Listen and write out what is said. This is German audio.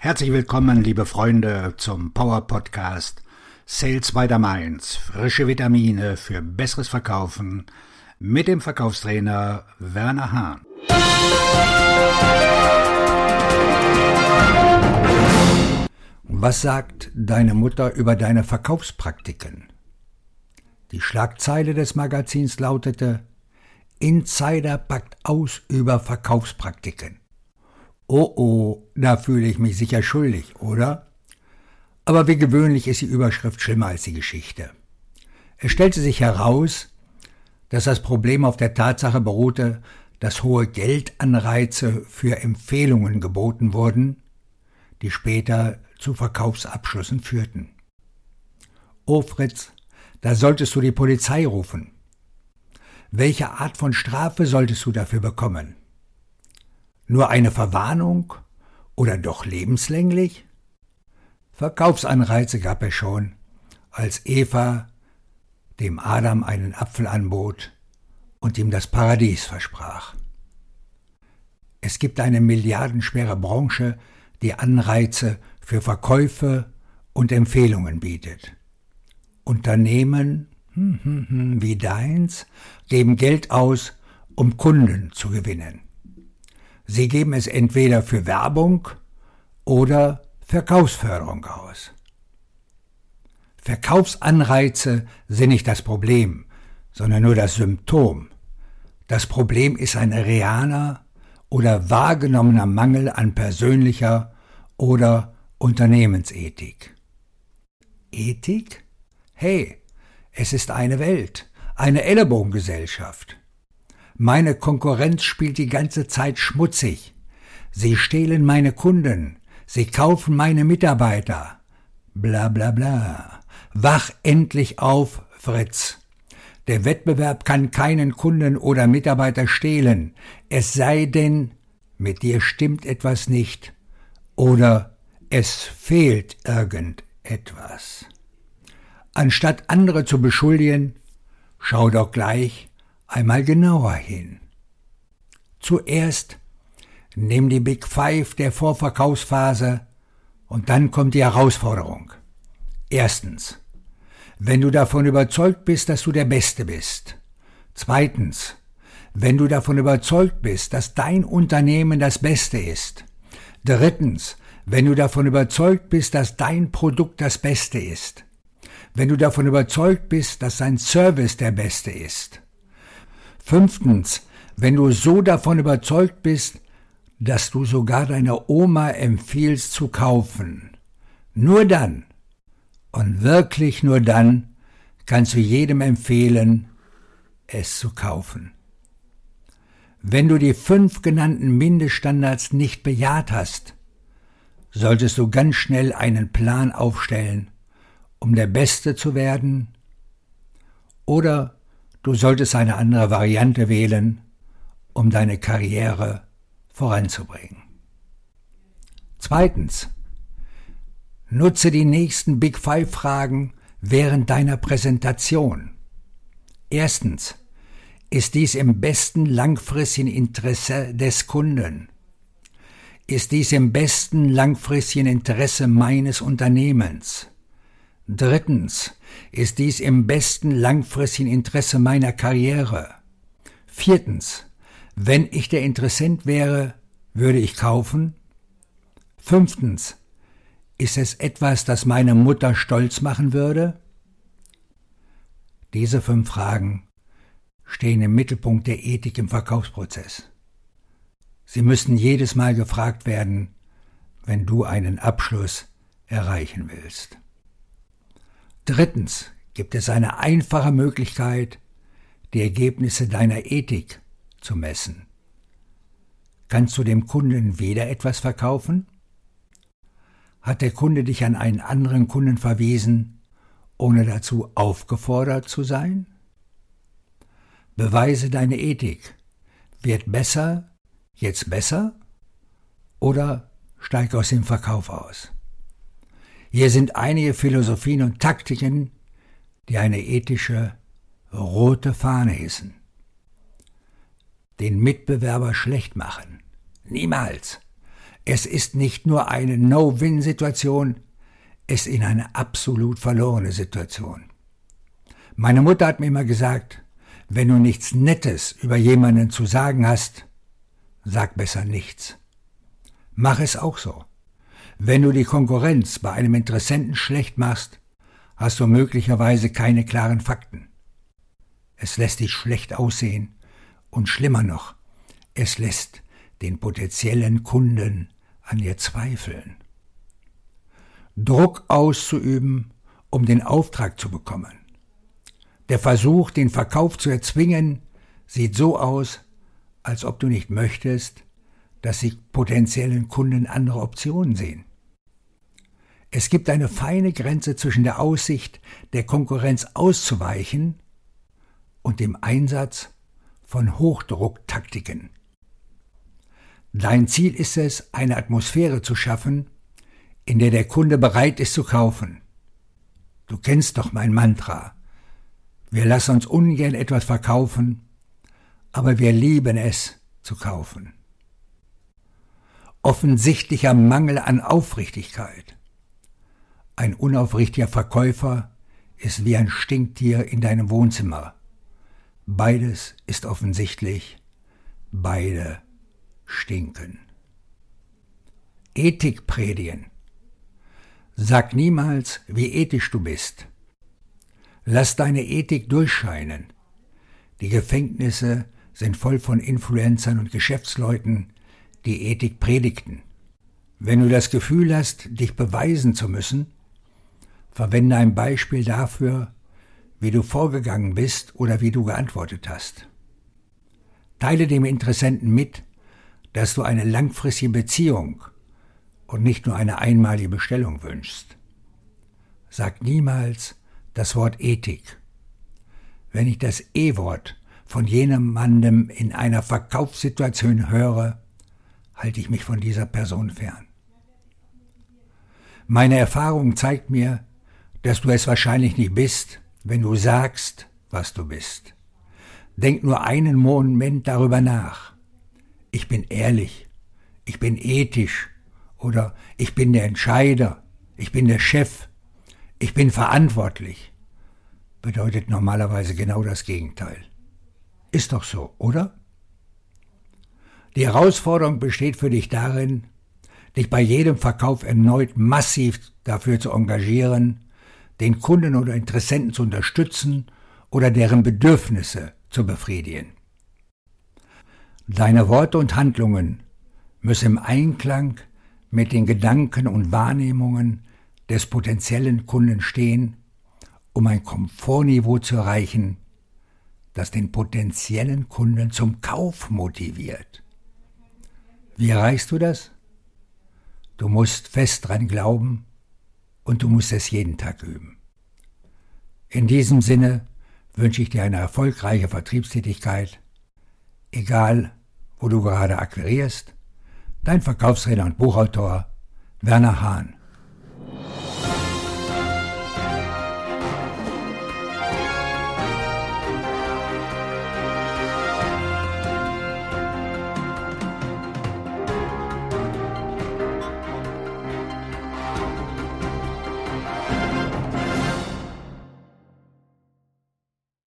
Herzlich willkommen, liebe Freunde, zum Power Podcast Sales by the Mainz. Frische Vitamine für besseres Verkaufen mit dem Verkaufstrainer Werner Hahn. Was sagt deine Mutter über deine Verkaufspraktiken? Die Schlagzeile des Magazins lautete Insider packt aus über Verkaufspraktiken. Oh oh, da fühle ich mich sicher schuldig, oder? Aber wie gewöhnlich ist die Überschrift schlimmer als die Geschichte. Es stellte sich heraus, dass das Problem auf der Tatsache beruhte, dass hohe Geldanreize für Empfehlungen geboten wurden, die später zu Verkaufsabschlüssen führten. Oh Fritz, da solltest du die Polizei rufen. Welche Art von Strafe solltest du dafür bekommen? Nur eine Verwarnung oder doch lebenslänglich? Verkaufsanreize gab es schon, als Eva dem Adam einen Apfel anbot und ihm das Paradies versprach. Es gibt eine milliardenschwere Branche, die Anreize für Verkäufe und Empfehlungen bietet. Unternehmen hm, hm, hm, wie deins geben Geld aus, um Kunden zu gewinnen. Sie geben es entweder für Werbung oder Verkaufsförderung aus. Verkaufsanreize sind nicht das Problem, sondern nur das Symptom. Das Problem ist ein realer oder wahrgenommener Mangel an persönlicher oder Unternehmensethik. Ethik? Hey, es ist eine Welt, eine Ellenbogengesellschaft. Meine Konkurrenz spielt die ganze Zeit schmutzig. Sie stehlen meine Kunden. Sie kaufen meine Mitarbeiter. Bla bla bla. Wach endlich auf, Fritz. Der Wettbewerb kann keinen Kunden oder Mitarbeiter stehlen, es sei denn, mit dir stimmt etwas nicht oder es fehlt irgendetwas. Anstatt andere zu beschuldigen, schau doch gleich, einmal genauer hin. Zuerst nimm die Big Five der Vorverkaufsphase und dann kommt die Herausforderung. Erstens, wenn du davon überzeugt bist, dass du der Beste bist. Zweitens, wenn du davon überzeugt bist, dass dein Unternehmen das Beste ist. Drittens, wenn du davon überzeugt bist, dass dein Produkt das Beste ist. Wenn du davon überzeugt bist, dass dein Service der Beste ist. Fünftens, wenn du so davon überzeugt bist, dass du sogar deiner Oma empfiehlst zu kaufen. Nur dann, und wirklich nur dann, kannst du jedem empfehlen, es zu kaufen. Wenn du die fünf genannten Mindeststandards nicht bejaht hast, solltest du ganz schnell einen Plan aufstellen, um der Beste zu werden oder Du solltest eine andere Variante wählen, um deine Karriere voranzubringen. Zweitens. Nutze die nächsten Big Five Fragen während deiner Präsentation. Erstens. Ist dies im besten langfristigen Interesse des Kunden? Ist dies im besten langfristigen Interesse meines Unternehmens? Drittens. Ist dies im besten langfristigen Interesse meiner Karriere? Viertens. Wenn ich der Interessent wäre, würde ich kaufen? Fünftens. Ist es etwas, das meine Mutter stolz machen würde? Diese fünf Fragen stehen im Mittelpunkt der Ethik im Verkaufsprozess. Sie müssen jedes Mal gefragt werden, wenn du einen Abschluss erreichen willst. Drittens gibt es eine einfache Möglichkeit, die Ergebnisse deiner Ethik zu messen. Kannst du dem Kunden weder etwas verkaufen? Hat der Kunde dich an einen anderen Kunden verwiesen, ohne dazu aufgefordert zu sein? Beweise deine Ethik. Wird besser, jetzt besser? Oder steig aus dem Verkauf aus? Hier sind einige Philosophien und Taktiken, die eine ethische rote Fahne hissen. Den Mitbewerber schlecht machen. Niemals. Es ist nicht nur eine No-Win-Situation, es ist eine absolut verlorene Situation. Meine Mutter hat mir immer gesagt, wenn du nichts Nettes über jemanden zu sagen hast, sag besser nichts. Mach es auch so. Wenn du die Konkurrenz bei einem Interessenten schlecht machst, hast du möglicherweise keine klaren Fakten. Es lässt dich schlecht aussehen und schlimmer noch, es lässt den potenziellen Kunden an dir zweifeln. Druck auszuüben, um den Auftrag zu bekommen. Der Versuch, den Verkauf zu erzwingen, sieht so aus, als ob du nicht möchtest, dass die potenziellen Kunden andere Optionen sehen. Es gibt eine feine Grenze zwischen der Aussicht, der Konkurrenz auszuweichen und dem Einsatz von Hochdrucktaktiken. Dein Ziel ist es, eine Atmosphäre zu schaffen, in der der Kunde bereit ist zu kaufen. Du kennst doch mein Mantra. Wir lassen uns ungern etwas verkaufen, aber wir lieben es zu kaufen. Offensichtlicher Mangel an Aufrichtigkeit. Ein unaufrichtiger Verkäufer ist wie ein Stinktier in deinem Wohnzimmer. Beides ist offensichtlich, beide stinken. Ethik predigen. Sag niemals, wie ethisch du bist. Lass deine Ethik durchscheinen. Die Gefängnisse sind voll von Influencern und Geschäftsleuten, die Ethik predigten. Wenn du das Gefühl hast, dich beweisen zu müssen, Verwende ein Beispiel dafür, wie du vorgegangen bist oder wie du geantwortet hast. Teile dem Interessenten mit, dass du eine langfristige Beziehung und nicht nur eine einmalige Bestellung wünschst. Sag niemals das Wort Ethik. Wenn ich das E-Wort von jemandem in einer Verkaufssituation höre, halte ich mich von dieser Person fern. Meine Erfahrung zeigt mir, dass du es wahrscheinlich nicht bist, wenn du sagst, was du bist. Denk nur einen Moment darüber nach. Ich bin ehrlich, ich bin ethisch oder ich bin der Entscheider, ich bin der Chef, ich bin verantwortlich. Bedeutet normalerweise genau das Gegenteil. Ist doch so, oder? Die Herausforderung besteht für dich darin, dich bei jedem Verkauf erneut massiv dafür zu engagieren, den Kunden oder Interessenten zu unterstützen oder deren Bedürfnisse zu befriedigen. Deine Worte und Handlungen müssen im Einklang mit den Gedanken und Wahrnehmungen des potenziellen Kunden stehen, um ein Komfortniveau zu erreichen, das den potenziellen Kunden zum Kauf motiviert. Wie erreichst du das? Du musst fest dran glauben, und du musst es jeden Tag üben. In diesem Sinne wünsche ich dir eine erfolgreiche Vertriebstätigkeit, egal wo du gerade akquirierst. Dein Verkaufsredner und Buchautor Werner Hahn.